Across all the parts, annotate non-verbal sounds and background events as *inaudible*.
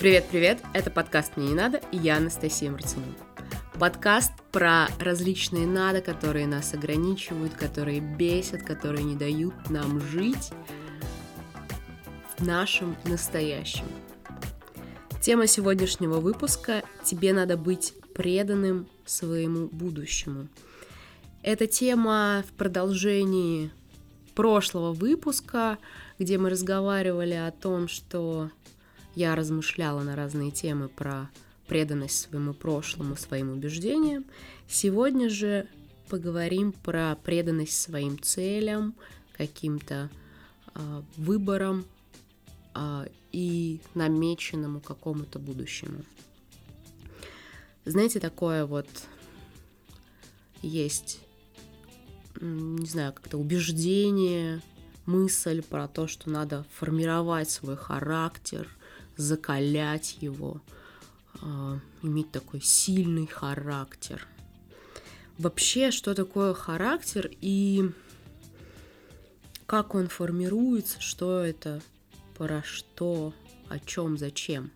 Привет-привет, это подкаст «Мне не надо» и я Анастасия Марцинова. Подкаст про различные надо, которые нас ограничивают, которые бесят, которые не дают нам жить в нашем настоящем. Тема сегодняшнего выпуска «Тебе надо быть преданным своему будущему». Эта тема в продолжении прошлого выпуска, где мы разговаривали о том, что я размышляла на разные темы про преданность своему прошлому, своим убеждениям. Сегодня же поговорим про преданность своим целям, каким-то э, выборам э, и намеченному какому-то будущему. Знаете, такое вот есть, не знаю, как-то убеждение, мысль про то, что надо формировать свой характер, закалять его, э, иметь такой сильный характер. Вообще, что такое характер и как он формируется, что это, про что, о чем, зачем.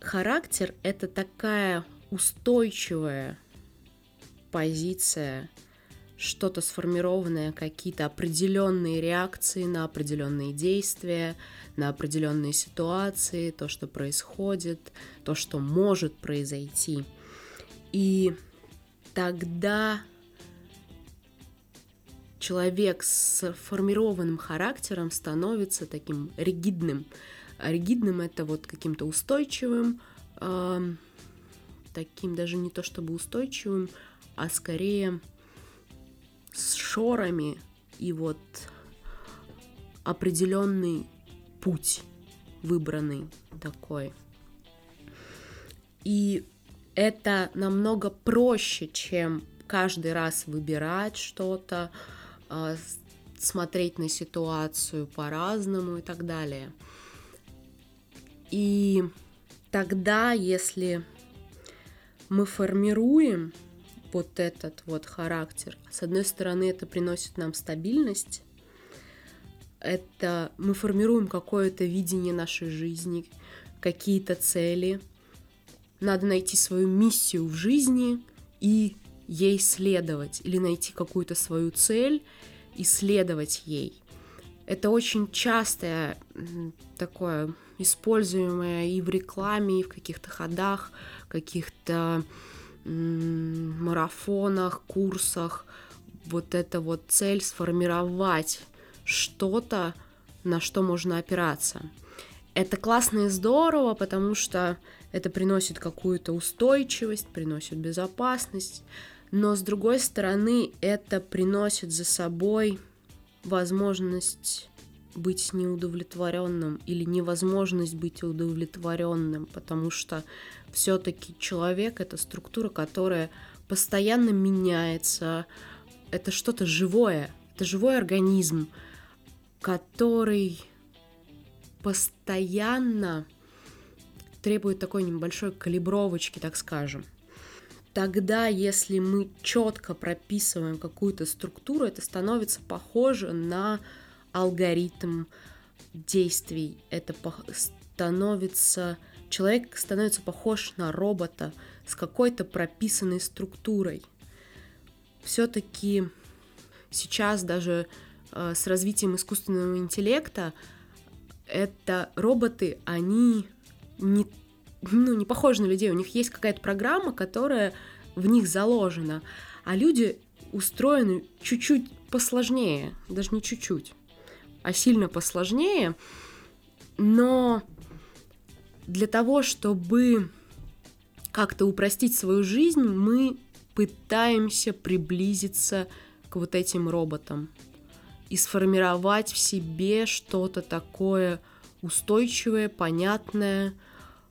Характер — это такая устойчивая позиция, что-то сформированное, какие-то определенные реакции на определенные действия, на определенные ситуации, то, что происходит, то, что может произойти. И тогда человек с формированным характером становится таким ригидным. А ригидным это вот каким-то устойчивым, э, таким даже не то чтобы устойчивым, а скорее с шорами и вот определенный путь выбранный такой. И это намного проще, чем каждый раз выбирать что-то, а, смотреть на ситуацию по-разному и так далее. И тогда, если мы формируем вот этот вот характер, с одной стороны, это приносит нам стабильность, это мы формируем какое-то видение нашей жизни, какие-то цели. Надо найти свою миссию в жизни и ей следовать, или найти какую-то свою цель и следовать ей. Это очень частое такое используемое и в рекламе, и в каких-то ходах, каких-то марафонах, курсах. Вот эта вот цель сформировать что-то, на что можно опираться. Это классно и здорово, потому что это приносит какую-то устойчивость, приносит безопасность, но с другой стороны это приносит за собой возможность быть неудовлетворенным или невозможность быть удовлетворенным, потому что все-таки человек это структура, которая постоянно меняется, это что-то живое, это живой организм, который постоянно требует такой небольшой калибровочки, так скажем. Тогда, если мы четко прописываем какую-то структуру, это становится похоже на алгоритм действий. Это становится... Человек становится похож на робота с какой-то прописанной структурой. Все-таки сейчас даже Э, с развитием искусственного интеллекта, это роботы, они не, ну, не похожи на людей, у них есть какая-то программа, которая в них заложена, а люди устроены чуть-чуть посложнее, даже не чуть-чуть, а сильно посложнее, но для того, чтобы как-то упростить свою жизнь, мы пытаемся приблизиться к вот этим роботам и сформировать в себе что-то такое устойчивое, понятное.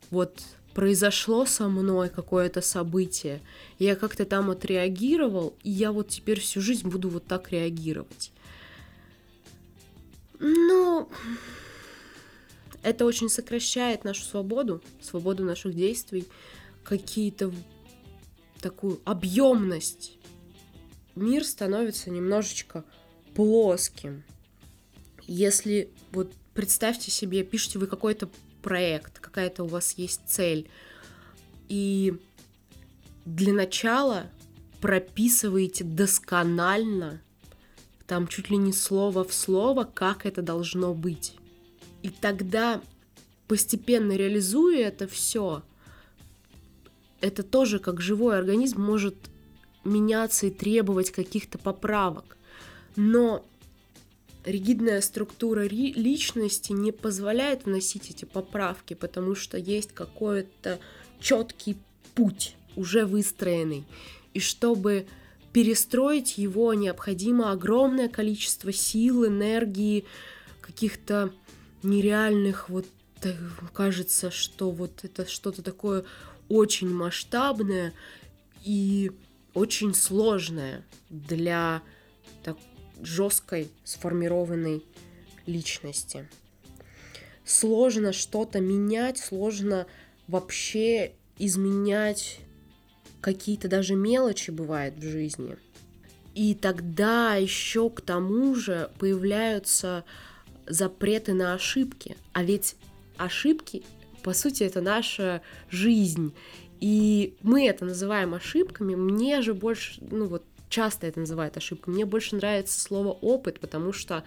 Вот произошло со мной какое-то событие, я как-то там отреагировал, и я вот теперь всю жизнь буду вот так реагировать. Ну, это очень сокращает нашу свободу, свободу наших действий, какие-то такую объемность. Мир становится немножечко плоским. Если вот представьте себе, пишете вы какой-то проект, какая-то у вас есть цель. И для начала прописываете досконально, там чуть ли не слово в слово, как это должно быть. И тогда, постепенно реализуя это все, это тоже как живой организм может меняться и требовать каких-то поправок. Но ригидная структура личности не позволяет вносить эти поправки, потому что есть какой-то четкий путь, уже выстроенный. И чтобы перестроить его, необходимо огромное количество сил, энергии, каких-то нереальных вот э, кажется, что вот это что-то такое очень масштабное и очень сложное для так, жесткой сформированной личности. Сложно что-то менять, сложно вообще изменять какие-то даже мелочи бывают в жизни. И тогда еще к тому же появляются запреты на ошибки. А ведь ошибки, по сути, это наша жизнь. И мы это называем ошибками. Мне же больше, ну вот часто это называют ошибкой. Мне больше нравится слово опыт, потому что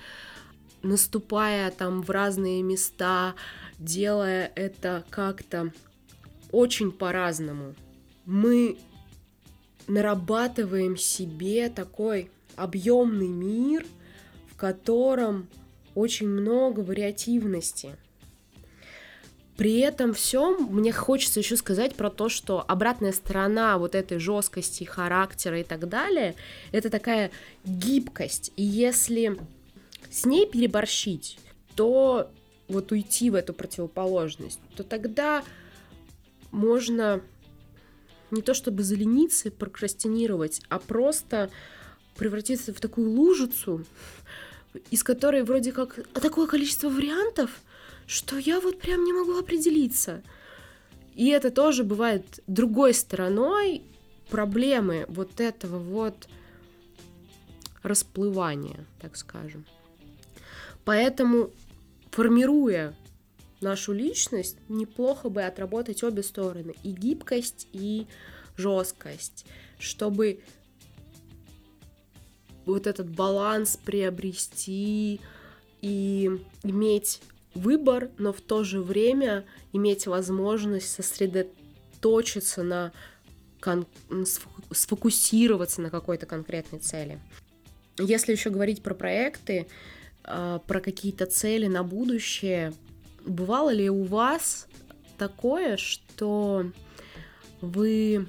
наступая там в разные места, делая это как-то очень по-разному, мы нарабатываем себе такой объемный мир, в котором очень много вариативности – при этом всем мне хочется еще сказать про то, что обратная сторона вот этой жесткости характера и так далее, это такая гибкость. И если с ней переборщить, то вот уйти в эту противоположность, то тогда можно не то чтобы залениться и прокрастинировать, а просто превратиться в такую лужицу, из которой вроде как а такое количество вариантов, что я вот прям не могу определиться. И это тоже бывает другой стороной проблемы вот этого вот расплывания, так скажем. Поэтому, формируя нашу личность, неплохо бы отработать обе стороны, и гибкость, и жесткость, чтобы вот этот баланс приобрести и иметь выбор, но в то же время иметь возможность сосредоточиться на кон- сфокусироваться на какой-то конкретной цели. Если еще говорить про проекты, а, про какие-то цели на будущее, бывало ли у вас такое, что вы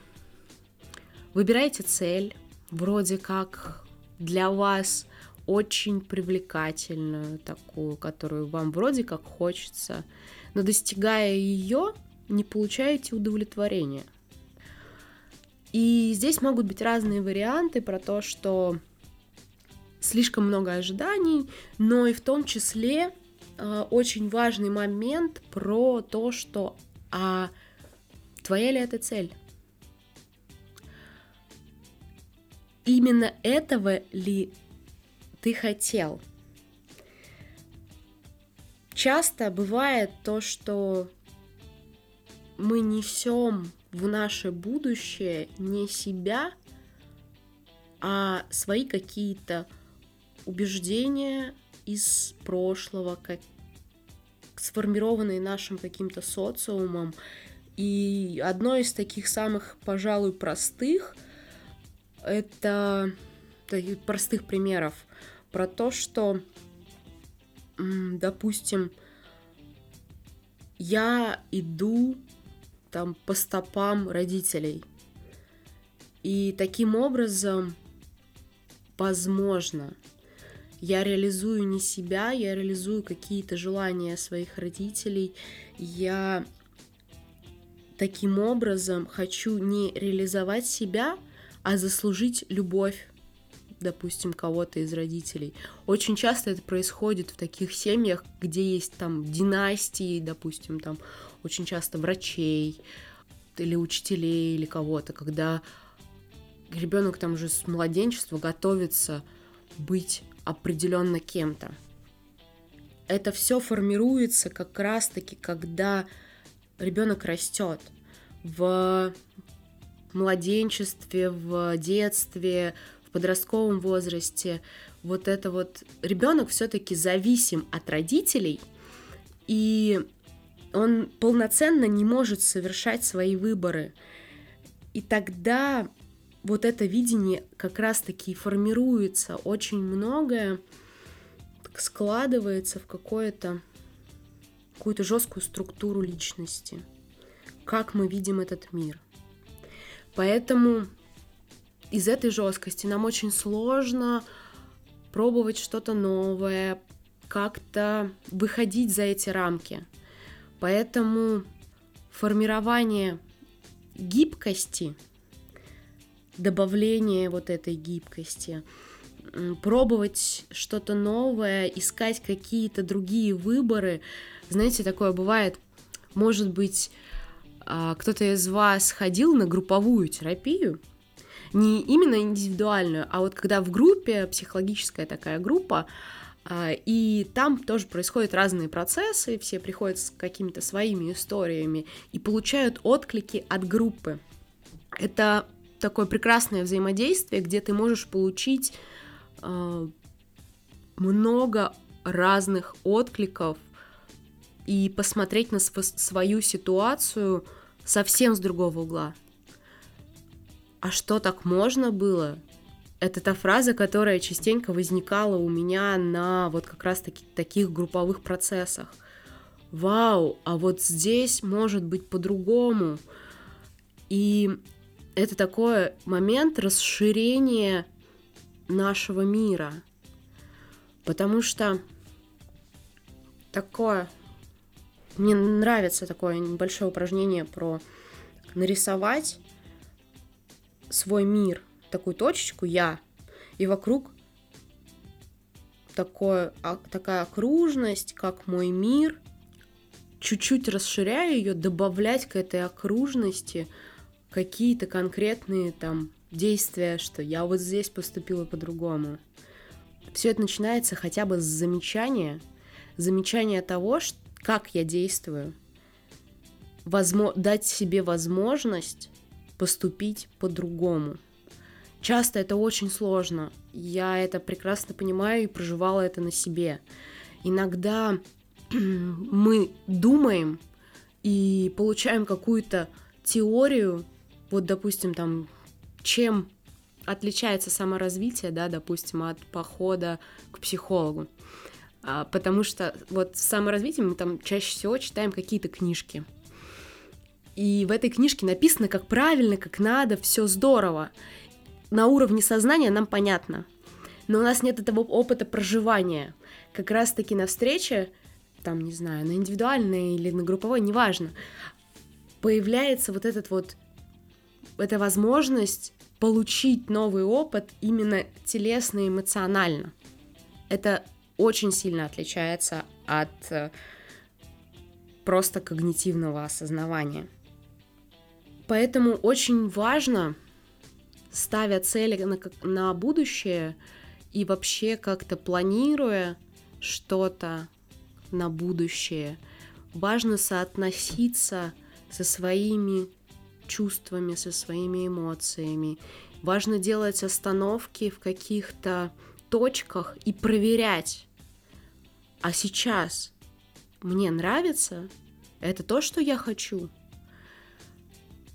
выбираете цель, вроде как для вас очень привлекательную, такую, которую вам вроде как хочется, но достигая ее, не получаете удовлетворения. И здесь могут быть разные варианты про то, что слишком много ожиданий, но и в том числе э, очень важный момент про то, что а твоя ли это цель? Именно этого ли ты хотел. Часто бывает то, что мы несем в наше будущее не себя, а свои какие-то убеждения из прошлого, как сформированные нашим каким-то социумом. И одно из таких самых, пожалуй, простых, это простых примеров про то, что, допустим, я иду там по стопам родителей. И таким образом, возможно, я реализую не себя, я реализую какие-то желания своих родителей, я таким образом хочу не реализовать себя, а заслужить любовь допустим, кого-то из родителей. Очень часто это происходит в таких семьях, где есть там династии, допустим, там очень часто врачей или учителей или кого-то, когда ребенок там уже с младенчества готовится быть определенно кем-то. это все формируется как раз-таки, когда ребенок растет в младенчестве, в детстве, в подростковом возрасте. Вот это вот ребенок все-таки зависим от родителей, и он полноценно не может совершать свои выборы. И тогда вот это видение как раз-таки формируется, очень многое складывается в какое-то какую-то жесткую структуру личности, как мы видим этот мир. Поэтому из этой жесткости нам очень сложно пробовать что-то новое, как-то выходить за эти рамки. Поэтому формирование гибкости, добавление вот этой гибкости, пробовать что-то новое, искать какие-то другие выборы. Знаете, такое бывает, может быть, кто-то из вас ходил на групповую терапию, не именно индивидуальную, а вот когда в группе, психологическая такая группа, а, и там тоже происходят разные процессы, все приходят с какими-то своими историями и получают отклики от группы. Это такое прекрасное взаимодействие, где ты можешь получить э, много разных откликов и посмотреть на св- свою ситуацию совсем с другого угла. А что так можно было? Это та фраза, которая частенько возникала у меня на вот как раз таки таких групповых процессах. Вау, а вот здесь может быть по-другому. И это такой момент расширения нашего мира. Потому что такое... Мне нравится такое небольшое упражнение про нарисовать свой мир, такую точечку «я», и вокруг такое, а, такая окружность, как мой мир, чуть-чуть расширяя ее, добавлять к этой окружности какие-то конкретные там действия, что я вот здесь поступила по-другому. Все это начинается хотя бы с замечания, замечания того, как я действую, возможно, дать себе возможность поступить по-другому. Часто это очень сложно. Я это прекрасно понимаю и проживала это на себе. Иногда *clears throat* мы думаем и получаем какую-то теорию, вот, допустим, там чем отличается саморазвитие, да, допустим, от похода к психологу. А, потому что вот с саморазвитием мы там чаще всего читаем какие-то книжки. И в этой книжке написано, как правильно, как надо, все здорово. На уровне сознания нам понятно. Но у нас нет этого опыта проживания. Как раз-таки на встрече, там, не знаю, на индивидуальной или на групповой, неважно, появляется вот этот вот это возможность получить новый опыт именно телесно и эмоционально. Это очень сильно отличается от э, просто когнитивного осознавания. Поэтому очень важно, ставя цели на, на будущее и вообще как-то планируя что-то на будущее, важно соотноситься со своими чувствами, со своими эмоциями. Важно делать остановки в каких-то точках и проверять. А сейчас мне нравится? Это то, что я хочу?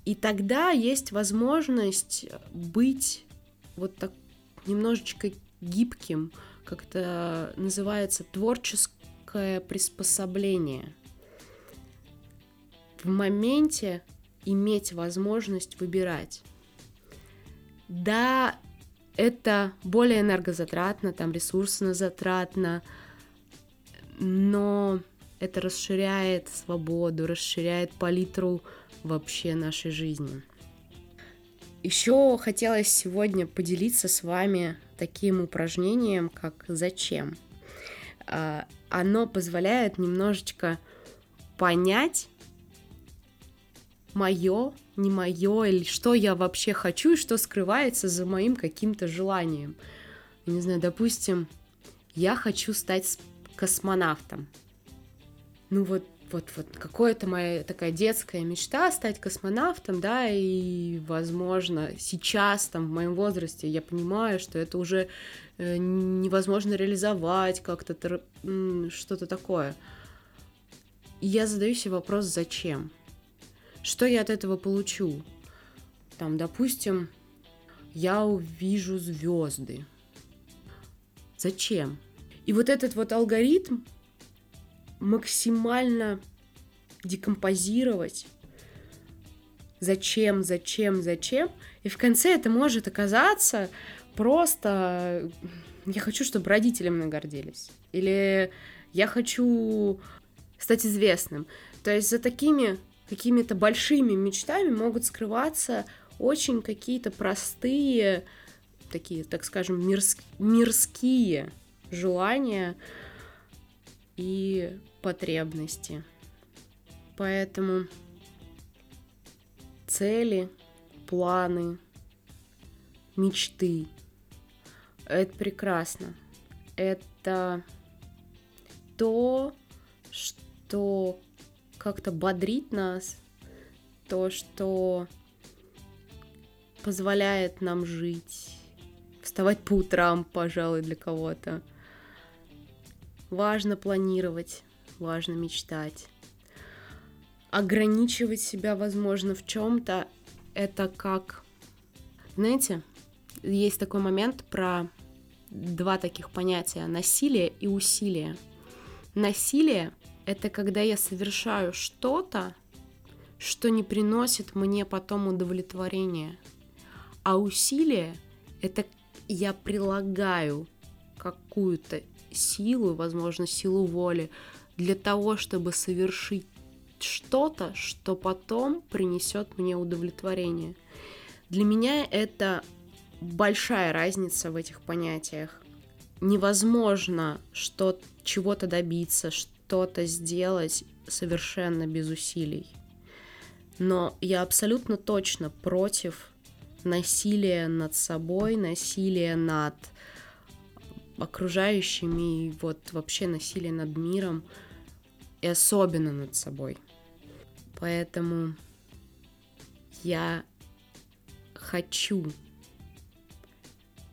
И тогда есть возможность быть вот так немножечко гибким, как это называется, творческое приспособление. В моменте иметь возможность выбирать. Да, это более энергозатратно, там ресурсно затратно, но это расширяет свободу, расширяет палитру вообще нашей жизни. Еще хотелось сегодня поделиться с вами таким упражнением, как «Зачем?». А, оно позволяет немножечко понять, мое, не мое, или что я вообще хочу, и что скрывается за моим каким-то желанием. Не знаю, допустим, я хочу стать космонавтом. Ну вот, вот, вот, какая-то моя такая детская мечта стать космонавтом, да, и, возможно, сейчас, там, в моем возрасте, я понимаю, что это уже э, невозможно реализовать как-то, что-то такое. И я задаю себе вопрос, зачем? Что я от этого получу? Там, допустим, я увижу звезды. Зачем? И вот этот вот алгоритм максимально декомпозировать. Зачем, зачем, зачем? И в конце это может оказаться просто... Я хочу, чтобы родители мной гордились. Или я хочу стать известным. То есть за такими какими-то большими мечтами могут скрываться очень какие-то простые, такие, так скажем, мирс- мирские желания и потребности. Поэтому цели, планы, мечты — это прекрасно. Это то, что как-то бодрит нас, то, что позволяет нам жить, вставать по утрам, пожалуй, для кого-то. Важно планировать, важно мечтать. Ограничивать себя, возможно, в чем-то, это как... Знаете, есть такой момент про два таких понятия — насилие и усилие. Насилие — это когда я совершаю что-то, что не приносит мне потом удовлетворения — а усилие — это я прилагаю какую-то силу, возможно, силу воли для того, чтобы совершить что-то, что потом принесет мне удовлетворение. Для меня это большая разница в этих понятиях. Невозможно что чего-то добиться, что-то сделать совершенно без усилий. Но я абсолютно точно против насилие над собой, насилие над окружающими, и вот вообще насилие над миром, и особенно над собой. Поэтому я хочу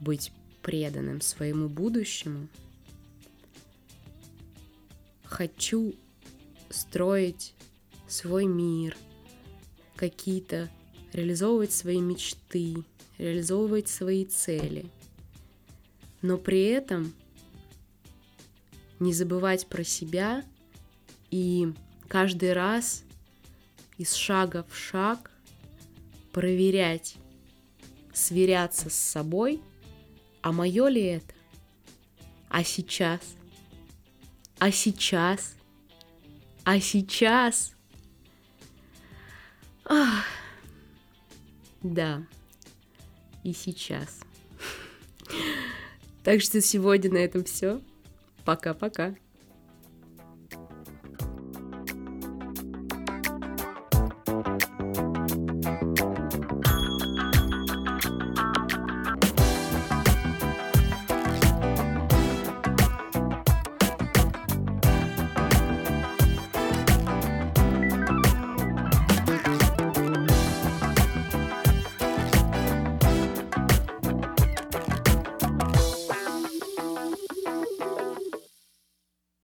быть преданным своему будущему, хочу строить свой мир, какие-то реализовывать свои мечты, реализовывать свои цели. Но при этом не забывать про себя и каждый раз из шага в шаг проверять, сверяться с собой, а мое ли это? А сейчас? А сейчас? А сейчас? Ах. Да, и сейчас. Так что сегодня на этом все. Пока-пока.